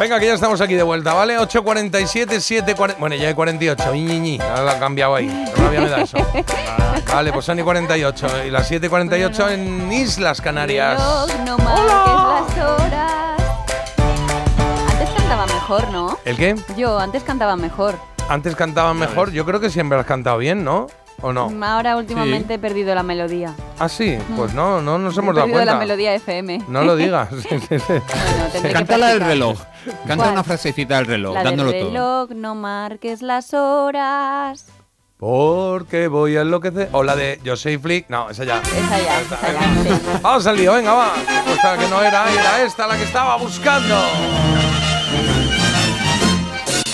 Venga, que ya estamos aquí de vuelta, ¿vale? 8.47, 7.40. Bueno, ya hay 48. Iñiñi. Ahora la han cambiado ahí. Rabia me da eso. Vale, pues son y 48. Y las 7.48 en Islas Canarias. No marques las horas. Antes cantaba mejor, ¿no? ¿El qué? Yo antes cantaba mejor. Antes cantaban mejor. Yo creo que siempre has cantado bien, ¿no? ¿O no? Ahora últimamente he perdido la melodía. Ah, sí. Pues no, no nos he hemos dado perdido cuenta. la melodía FM. No lo digas. Bueno, Canta la del reloj. Canta ¿Cuál? una frasecita del reloj, La del dándolo todo. reloj, no marques las horas. Porque voy a enloquecer. O la de Yo soy Flick. No, esa ya. Esa ya, esa ya. sí. Vamos al lío, venga, va. Pues esta que no era, era esta la que estaba buscando.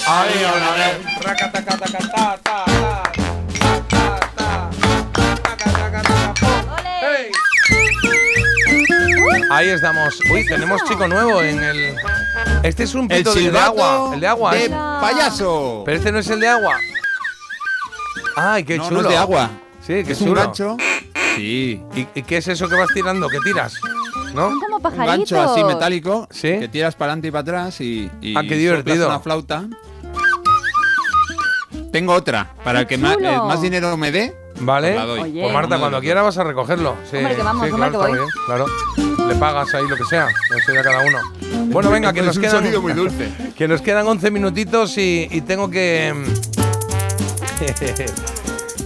Ahí una vez. Ahí estamos. Uy, tenemos chico nuevo en el. Este es un El pito de, de agua. El de agua. de ¿eh? payaso. Pero este no es el de agua. Ay, qué no, chulo. no es de agua. Sí, qué es un chulo. gancho. Sí. ¿Y, y qué es eso que vas tirando? ¿Qué tiras? ¿No? Son como Un pajaritos. gancho así metálico Sí. que tiras para adelante y para atrás y, y Ah, qué divertido. una flauta. Tengo otra. Para el que más, eh, más dinero me dé, Vale. Os la doy. Oye. Pues Marta, cuando quiera vas a recogerlo. Sí, Hombre, que vamos, sí, hombre, claro, que voy. bien, claro. Le pagas ahí lo que sea. Eso ya cada uno. Bueno, venga, que nos quedan. muy dulce. Que nos quedan 11 minutitos y, y tengo que.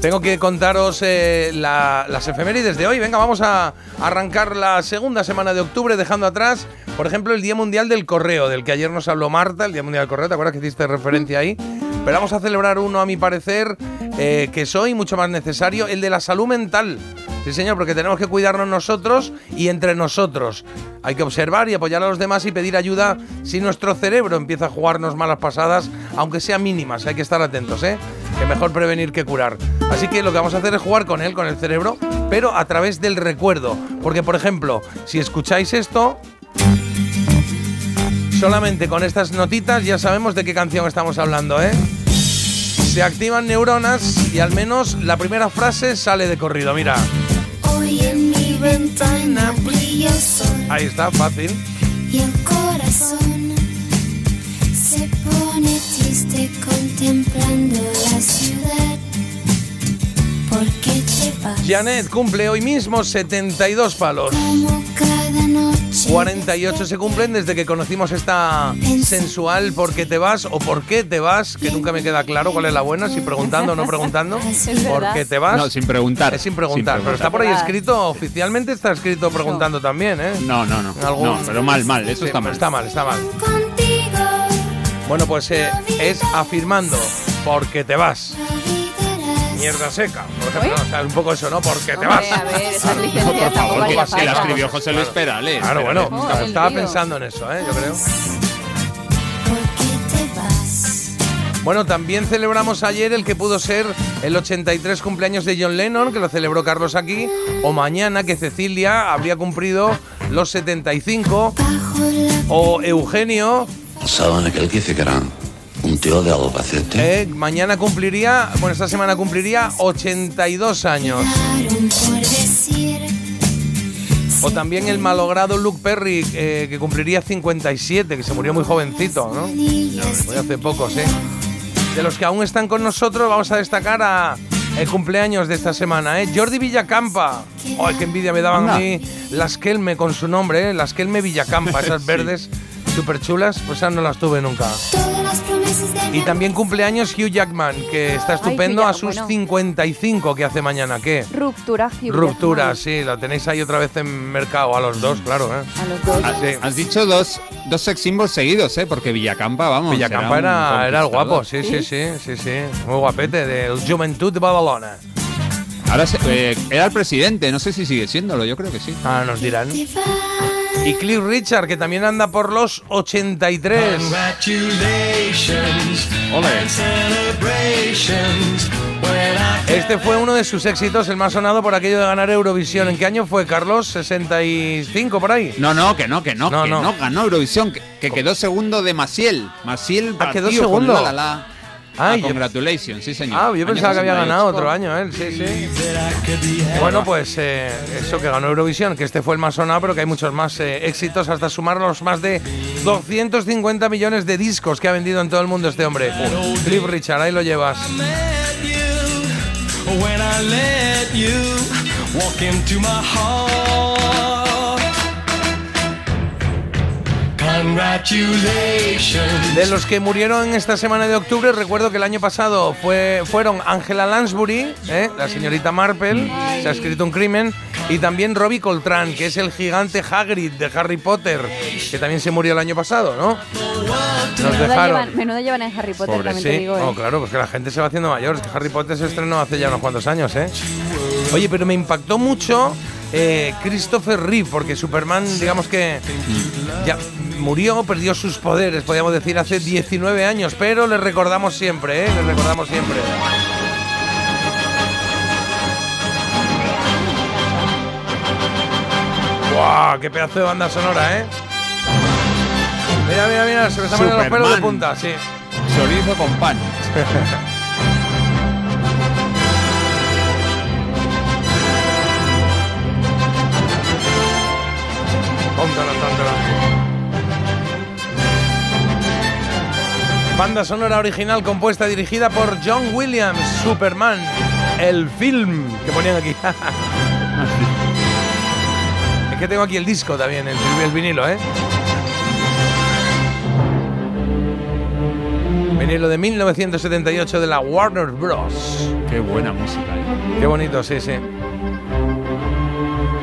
Tengo que contaros eh, la- las efemérides de hoy. Venga, vamos a arrancar la segunda semana de octubre, dejando atrás, por ejemplo, el Día Mundial del Correo, del que ayer nos habló Marta, el Día Mundial del Correo, ¿te acuerdas que hiciste referencia ahí? Pero vamos a celebrar uno, a mi parecer, eh, que es hoy mucho más necesario, el de la salud mental. Sí, señor, porque tenemos que cuidarnos nosotros y entre nosotros. Hay que observar y apoyar a los demás y pedir ayuda si nuestro cerebro empieza a jugarnos malas pasadas, aunque sean mínimas. Hay que estar atentos, ¿eh? Que mejor prevenir que curar. Así que lo que vamos a hacer es jugar con él, con el cerebro, pero a través del recuerdo. Porque, por ejemplo, si escucháis esto, solamente con estas notitas ya sabemos de qué canción estamos hablando, ¿eh? Se activan neuronas y al menos la primera frase sale de corrido, mira. Hoy en mi ventana brilla sol Ahí está, fácil. y el corazón se pone triste contemplando la ciudad. ¿Por qué te vas? Janet cumple hoy mismo 72 palos. 48 se cumplen desde que conocimos esta sensual ¿Por qué te vas? o ¿por qué te vas? Que nunca me queda claro cuál es la buena, si preguntando o no preguntando. ¿Por qué te vas? No, sin preguntar. Es sin preguntar, pero está por ahí escrito, oficialmente está escrito preguntando también, ¿eh? No, no, no. Algún- No, pero mal, mal. Eso Sí, está mal. Está mal, está mal. Contigo Bueno, pues eh, es afirmando, porque te vas. Mierda seca, por ejemplo. O sea, un poco eso, ¿no? Porque te Hombre, vas. a ver, esas Por licencias tampoco la escribió José Luis Perales. Claro, bueno. Oh, el estaba pensando en eso, ¿eh? Yo creo. ¿Por qué te vas? Bueno, también celebramos ayer el que pudo ser el 83 cumpleaños de John Lennon, que lo celebró Carlos aquí, o mañana que Cecilia habría cumplido los 75, Bajo la o Eugenio, aquel que dice que era un tío de Albacete. eh, mañana cumpliría, bueno, esta semana cumpliría 82 años. O también el malogrado Luke Perry, eh, que cumpliría 57, que se murió muy jovencito, ¿no? Muy hace poco, sí. De los que aún están con nosotros, vamos a destacar a el cumpleaños de esta semana, ¿eh? Jordi Villacampa. ¡Ay, qué envidia me daban a mí las Kelme con su nombre, ¿eh? Las Kelme Villacampa, esas Sí. verdes súper chulas, pues esas no las tuve nunca. Y también cumpleaños Hugh Jackman, que está estupendo a sus bueno. 55 que hace mañana. ¿Qué? Ruptura, Hugh Ruptura, Jackman. sí, la tenéis ahí otra vez en mercado, a los dos, claro, ¿eh? A los dos. Ah, sí. Has dicho dos, dos sex symbols seguidos, ¿eh? Porque Villacampa, vamos. Villacampa era, era el guapo, sí, sí, sí, sí, sí. Muy guapete, del Juventud de Badalona. Ahora se- eh, era el presidente, no sé si sigue siéndolo, yo creo que sí. Ah, nos dirán. Y Cliff Richard, que también anda por los 83. Este fue uno de sus éxitos, el más sonado por aquello de ganar Eurovisión. ¿En qué año fue, Carlos? ¿65 por ahí? No, no, que no, que no, No, que no. no, ganó Eurovisión, que, que quedó segundo de Maciel. Maciel Ah, quedó batió con segundo. La La La. Ah, Ah, yo- congratulations, sí señor. Ah, yo Año pensaba que había 68. ganado otro año, él, sí, sí. Bueno, pues eh, eso que ganó Eurovisión, que este fue el más sonado, pero que hay muchos más eh, éxitos hasta sumar los más de 250 millones de discos que ha vendido en todo el mundo este hombre. Cliff Richard, ahí lo llevas. met you, when I let you walk into my heart. De los que murieron en esta semana de octubre, recuerdo que el año pasado fue, fueron Angela Lansbury, ¿eh? la señorita Marple, se ha escrito un crimen, y también Robbie Coltrane, que es el gigante Hagrid de Harry Potter, que también se murió el año pasado, ¿no? Nos Menuda dejaron. llevan, menuda llevan en Harry Potter, Pobre, también Sí, te digo. oh, ¿eh? claro, pues que la gente se va haciendo mayor. Es que Harry Potter se estrenó hace ya unos cuantos años, ¿eh? Oye, pero me impactó mucho eh, Christopher Reeve, porque Superman, digamos que ya murió, perdió sus poderes, podríamos decir, hace 19 años, pero le recordamos siempre, ¿eh? Le recordamos siempre. ¡Guau! ¡Qué pedazo de banda sonora, eh! Mira, mira, mira, se me están poniendo los pelos de punta, sí. Chorizo con pan. Banda sonora original compuesta y dirigida por John Williams, Superman, el film que ponían aquí. es que tengo aquí el disco también, el, el vinilo, ¿eh? Vinilo de 1978 de la Warner Bros. Qué buena música. ¿eh? Qué bonito, sí, sí.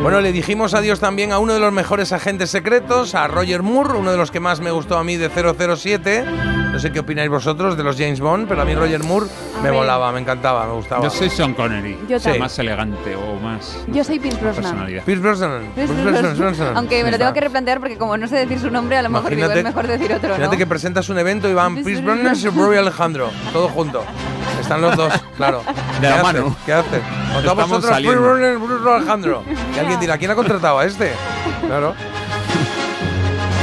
Bueno, le dijimos adiós también a uno de los mejores agentes secretos, a Roger Moore, uno de los que más me gustó a mí de 007. No sé qué opináis vosotros de los James Bond, pero a mí Roger Moore me volaba, me encantaba, me gustaba. Yo soy Sean Connery. Yo Sí. Más elegante o más Yo soy Pierce Brosnan. personalidad. Pierce Brosnan. Aunque me lo tengo que replantear porque como no sé decir su nombre, a lo mejor digo, es mejor decir otro, ¿no? Imagínate que presentas un evento y van Pierce Brosnan y Rory Alejandro, todo junto. Están los dos, claro. De la ¿Qué mano. ¿Qué hacen? Todos Estamos vosotros, saliendo. Rory Alejandro. Y alguien dirá, ¿quién ha contratado a este? Claro.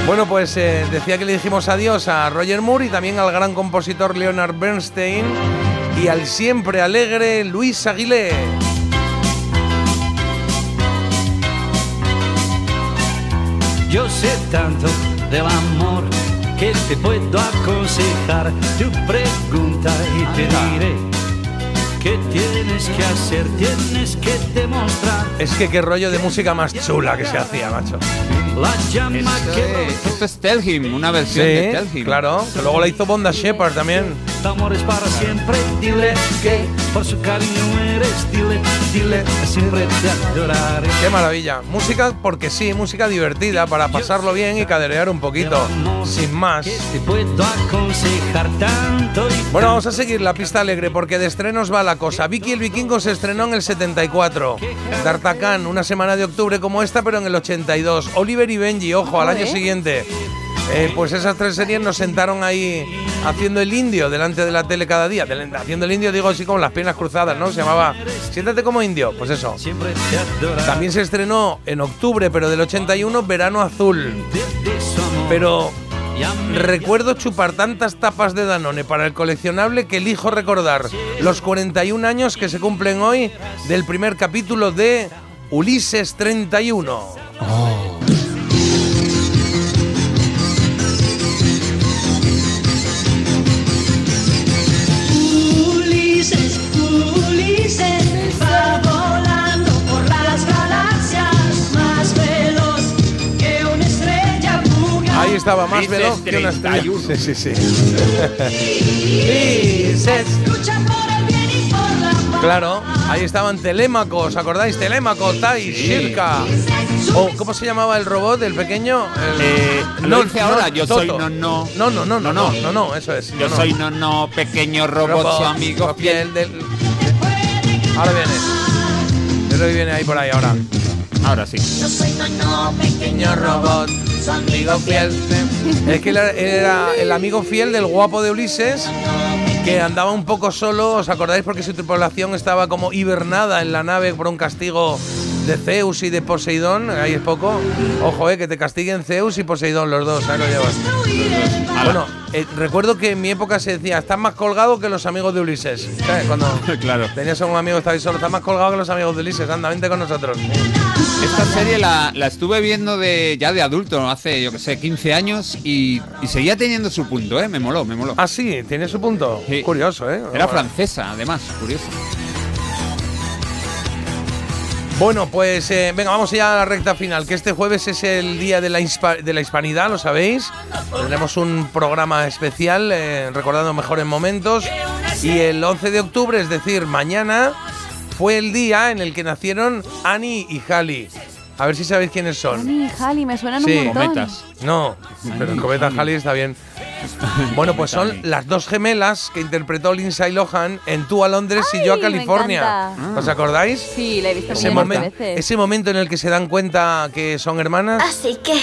Bueno, pues eh, decía que le dijimos adiós a Roger Moore y también al gran compositor Leonard Bernstein y al siempre alegre Luis Aguilé. Yo sé tanto del amor que te puedo aconsejar. Tu pregunta y te diré qué tienes que hacer, tienes que demostrar Es que qué rollo de música más chula que se hacía, macho. la llama Esto que es, esto es Tell Him, una versión de Tell Him. claro. Que luego la hizo Bonda Shepard también. Tu amor es para siempre. Dile que por su cariño eres, dile, dile, siempre te adoraré. Qué maravilla. Música porque sí, música divertida para pasarlo bien y caderear un poquito. Sin más. Que te puedo aconsejar tanto y Bueno, vamos a seguir la pista alegre porque de estrenos va la cosa. Vicky el Vikingo se estrenó en el 74. D'Artagnan, una semana de octubre como esta, pero en el 82. Oliver y Benji, ojo, al año Joder. siguiente. Eh, pues esas tres series nos sentaron ahí haciendo el indio delante de la tele cada día. Haciendo el indio, digo así con las piernas cruzadas, ¿no? Se llamaba Siéntate como indio. Pues eso. También se estrenó en octubre, pero del 81, Verano Azul. Pero recuerdo chupar tantas tapas de Danone para el coleccionable que elijo recordar los 41 años que se cumplen hoy del primer capítulo de Ulises 31. Estaba, más veloz que una estrella. 31. Sí, sí, sí. Ulises. Lucha por el bien y por la paz. Claro, ahí estaban Telémaco, ¿os acordáis? Telémaco, Tai, Shirka. O, ¿cómo se llamaba el robot, el pequeño? El- Eh, lo dice ahora, yo soy no, no. No, no, no, no, No, no, no. eso es. Yo no, no. soy no, no, pequeño robot, su amigo fiel. del. Ahora viene. Yo creo que viene ahí por ahí ahora. Ahora sí. Yo soy no, no, pequeño robot, su amigo fiel. Es que él era el amigo fiel del guapo de Ulises, que andaba un poco solo, ¿os acordáis? Porque su tripulación estaba como hibernada en la nave por un castigo de Zeus y de Poseidón. Ahí es poco. Ojo, eh, que te castiguen Zeus y Poseidón los dos, ahí lo llevas. Bueno, eh, recuerdo que en mi época se decía, estás más colgado que los amigos de Ulises. ¿Sabes? Cuando Claro. tenías a un amigo que estaba ahí solo, estás más colgado que los amigos de Ulises, anda, vente con nosotros. Esta serie la, la estuve viendo de ya de adulto, hace, yo que sé, 15 años y, y seguía teniendo su punto, ¿eh? Me moló, me moló. Ah, sí, tiene su punto. Sí. Curioso, ¿eh? Era francesa, además, curioso. Bueno, pues eh, venga, vamos ya a la recta final, que este jueves es el día de la, hispa- de la hispanidad, lo sabéis. Tendremos un programa especial eh, recordando mejores momentos. Y el 11 de octubre, es decir, mañana, fue el día en el que nacieron Annie y Halley. A ver si sabéis quiénes son. Ani, Jali, me suenan Sí. un montón. Cometas. No, pero el cometa Halley está bien. Bueno, pues son las dos gemelas que interpretó Lindsay Lohan en Tú a Londres y yo a me California. ¿Os acordáis? Sí, la he visto Ese, millones de momen- veces. ese momento en el que se dan cuenta que son hermanas. Así que,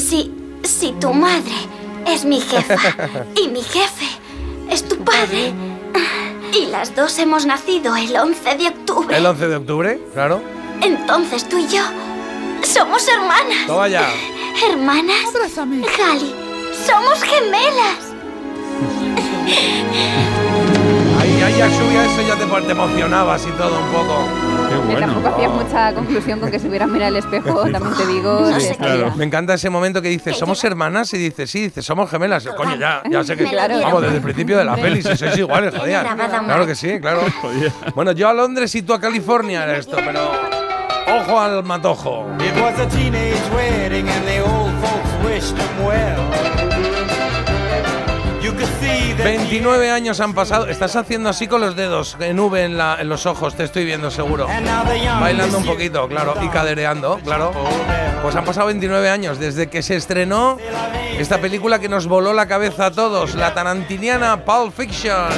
si, si tu madre es mi jefa y mi jefe es tu padre, y las dos hemos nacido el 11 de octubre, El 11 de octubre, claro. entonces tú y yo somos hermanas. Toma ya. ¿Hermanas? Jali, somos gemelas. Ahí, ahí ya subía eso, ya te, te emocionabas y todo un poco. Qué bueno. tampoco hacías mucha conclusión con que se hubieran mirado al espejo, también te digo. Sí, claro. Me encanta ese momento que dices, ¿somos hermanas? Y dices, sí, dices, somos gemelas. Yo, Coño, ya, ya sé que. Claro. Vamos, desde el principio de la peli, si sois iguales, joder. Claro que sí, claro. Bueno, yo a Londres y tú a California era esto, pero. Ojo al matojo. It was a teenage wedding and the old folks wished them well. 29 años han pasado. Estás haciendo así con los dedos en V en, en los ojos, te estoy viendo seguro. Bailando un poquito, claro, y cadereando, claro. Pues han pasado 29 años desde que se estrenó esta película que nos voló la cabeza a todos, la tarantiniana Pulp Fiction.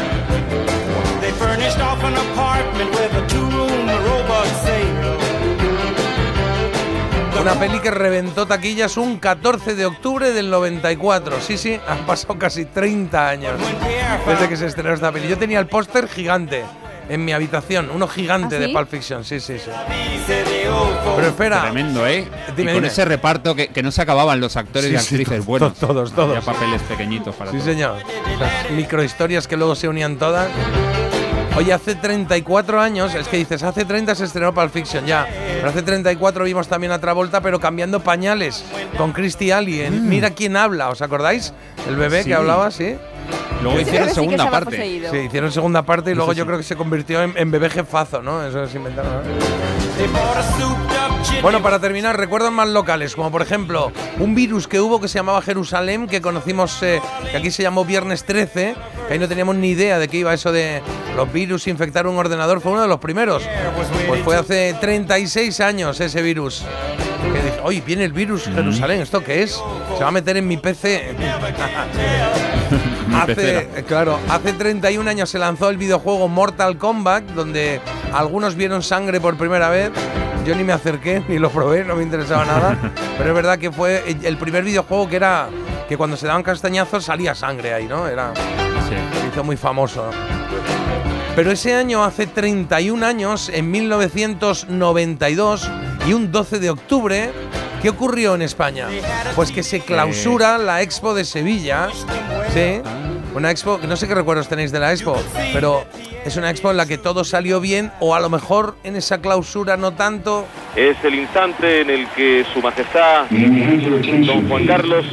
Una peli que reventó taquillas un 14 de octubre del 94. Sí, sí, han pasado casi 30 años desde que se estrenó esta peli. Yo tenía el póster gigante en mi habitación, uno gigante ¿Ah, de sí? Pulp Fiction, sí, sí, sí. Pero espera, Tremendo, ¿eh? Dime, y con dime. ese reparto que, que no se acababan los actores Sí, y sí, actrices to- buenos. to- todos, todos. Había papeles pequeñitos para Sí, todos. señor. Esas microhistorias que luego se unían todas. Oye, hace 34 años, es que dices, hace 30 se estrenó Pulp Fiction, ya. Pero hace 34 vimos también a Travolta, pero cambiando pañales con Christy Alley en Mira quién habla, ¿os acordáis? El bebé Mm. Sí. que hablaba, sí. Luego hicieron bebé sí segunda estaba parte. Sí, hicieron segunda parte y luego yo sí. creo que se convirtió en, en bebé jefazo, ¿no? Eso se inventaron. ¿no? Bueno, para terminar, recuerdos más locales, como por ejemplo un virus que hubo que se llamaba Jerusalén, que conocimos, eh, que aquí se llamó Viernes 13, que ahí no teníamos ni idea de qué iba eso de los virus infectar un ordenador, fue uno de los primeros. Pues fue hace 36 años ese virus. Que dije, oye, viene el virus Jerusalén, ¿esto qué es? Se va a meter en mi PC. hace, eh, claro, hace 31 años se lanzó el videojuego Mortal Kombat, donde algunos vieron sangre por primera vez. Yo ni me acerqué, ni lo probé, no me interesaba nada. Pero es verdad que fue el- primer videojuego que era que cuando se daban castañazos salía sangre ahí, ¿no? Era Sí. se hizo muy famoso. Pero ese año, hace 31 años, en 1992 y un 12 de octubre, ¿qué ocurrió en España? Pues que se clausura la Expo de Sevilla. Sí. Una expo, que no sé qué recuerdos tenéis de la expo, pero es una expo en la que todo salió bien o a lo mejor en esa clausura no tanto. Es el instante en el que Su Majestad Don Juan Carlos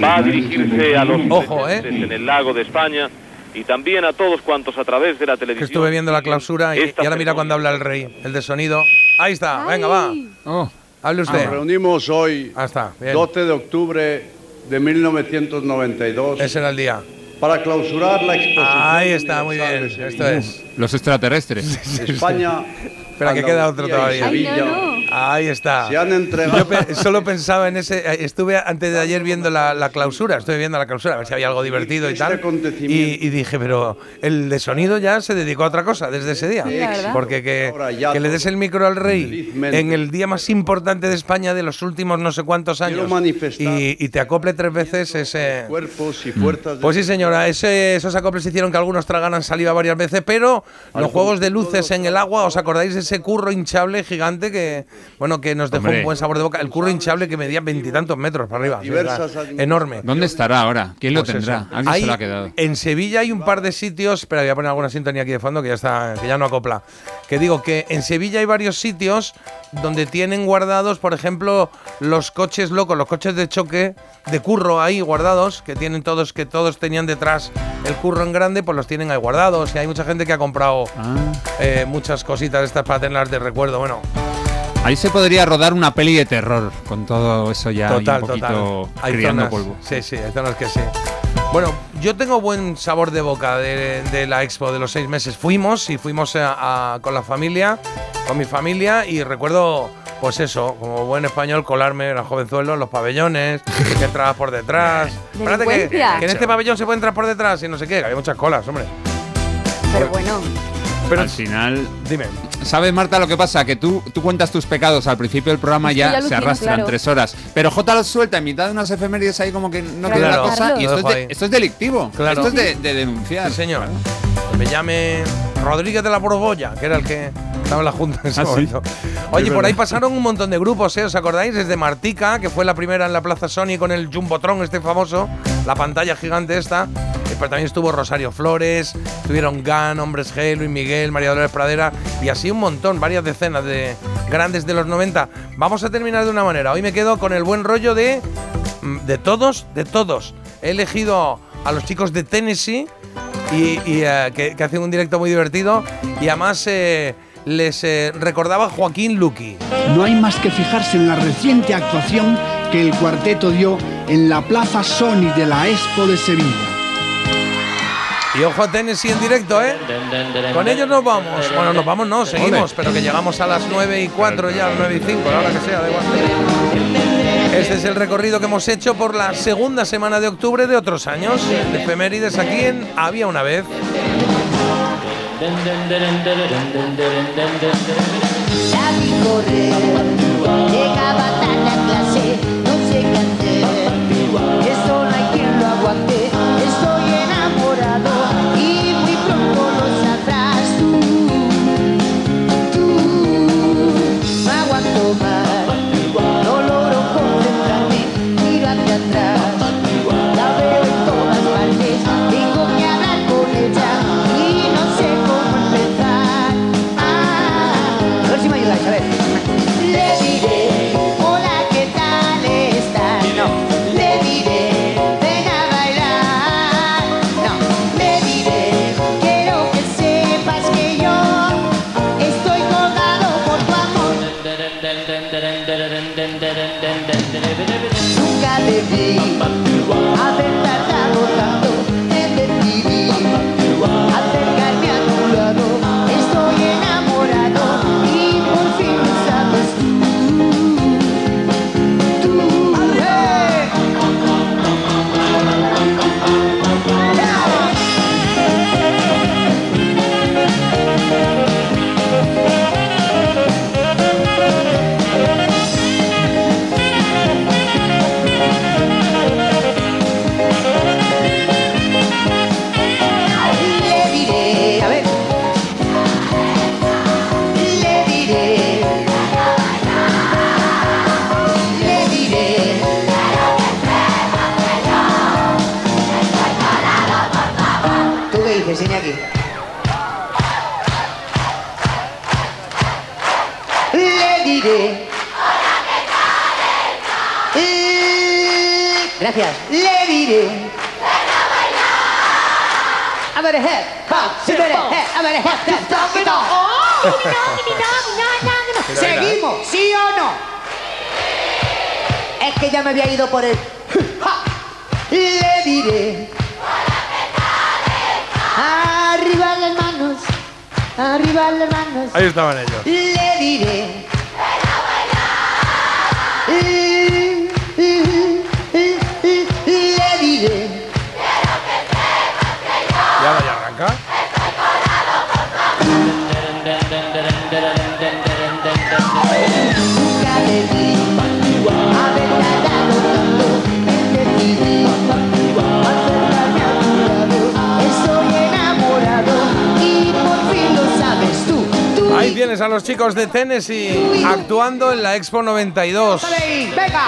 va a dirigirse a los Ojo, ¿eh? en el lago de España y también a todos cuantos a través de la Que televisión. estuve viendo la clausura y, y ahora mira cuando habla el rey, el de sonido. Ahí está, venga, va. Oh, Hable Nos usted. reunimos hoy, Ah, está, bien. 12 de octubre de 1992, Ese era el día. Para clausurar la exposición. Ahí está, muy bien. Esto es. los extraterrestres. España. Espera, que queda otro todavía. Ay, no, no. Ahí está. Se han entregado. Yo pe- solo pensaba en ese. eh, Estuve antes de ayer viendo la, la clausura. Estuve viendo la clausura, a ver si había algo divertido y Este tal. acontecimiento. Y, y dije, pero el de sonido ya se dedicó a otra cosa desde ese día. Sí. Porque que, que le des el micro al rey felizmente. en el día más importante de España de los últimos no sé cuántos años y, y te acople tres veces ese. Cuerpos y fuerzas de Pues sí, señora, ese- esos acoples hicieron que algunos tragaran saliva varias veces, pero los juegos de luces en el agua, ¿os acordáis de ese curro hinchable gigante que bueno, que nos dejó Hombre. un buen sabor de boca. El curro hinchable que medía veintitantos metros para arriba. enorme. ¿Dónde estará ahora? ¿Quién lo Pues tendrá? Alguien Hay- se lo ha quedado. En Sevilla hay un par de sitios, espera, voy a poner alguna sintonía aquí de fondo que ya está, que ya no acopla. Que digo que en Sevilla hay varios sitios donde tienen guardados, por ejemplo, los coches locos, los coches de choque de curro ahí guardados, que tienen todos, que todos tenían detrás el curro en grande, pues los tienen ahí guardados. Y hay mucha gente que ha comprado Ah. eh, muchas cositas de estas para tenerlas de recuerdo. Bueno, Ahí se podría rodar una peli de terror con todo eso ya total, un poquito total. Criando zonas, polvo. Sí, sí, hay zonas que sí. Bueno, yo tengo buen sabor de boca de, de la expo de los seis meses. Fuimos y fuimos a- a- con la familia, con mi familia, y recuerdo, pues eso, como buen español, colarme, era jovenzuelo, en los pabellones, que entrabas por detrás. Espérate que, que en este pabellón se puede entrar por detrás y no sé qué, que había muchas colas, hombre. Pero bueno, Pero Al final, dime, ¿sabes Marta lo que pasa? Que tú, tú cuentas tus pecados al principio del programa ya ya se arrastran claro. tres horas. Pero J los suelta en mitad de unas efemérides ahí como que no Claro, queda la cosa. Y Lo esto es, de- esto es delictivo. Claro. Esto es de, de denunciar. sí señor, que me llame Rodríguez de la Borbolla, que era el que estaba en la junta en ese Ah, sí. momento. Oye, Es por ahí pasaron un montón de grupos, ¿eh? ¿Os acordáis? Desde Martica, que fue la primera en la Plaza Sony con el Jumbotron este famoso, la pantalla gigante esta. Eh, también estuvo Rosario Flores, estuvieron Gan, Hombres G, Luis Miguel, María Dolores Pradera y así un montón, varias decenas de grandes de los 90. Vamos a terminar de una manera. Hoy me quedo con el buen rollo de mm, de todos, de todos. He elegido a los chicos de Tennessee y, eh, que, hacen un directo muy divertido y además eh, les recordaba Joaquín Luqui. No hay más que fijarse en la reciente actuación que el cuarteto dio en la Plaza Sony de la Expo de Sevilla. Y ojo a Tennessee en directo, ¿eh? Con ellos nos vamos. Bueno, nos vamos, no, seguimos, pero que llegamos a las 9 y 4 ya, a las 9 y 5, la hora que sea, da igual. Este es el recorrido que hemos hecho por la segunda semana de octubre de otros años, de efemérides aquí en Había una vez. Gracias. Le diré. I'm gonna head, bounce, I'm gonna head, I'm gonna head, that dog it all. ¿Seguimos? ¿Sí o no? Es que ya me había ido por el... Le diré... Arriba las manos, arriba las manos. Ahí estaban ellos. Le diré... a los chicos de Tennessee actuando en la Expo 92. ¡Venga!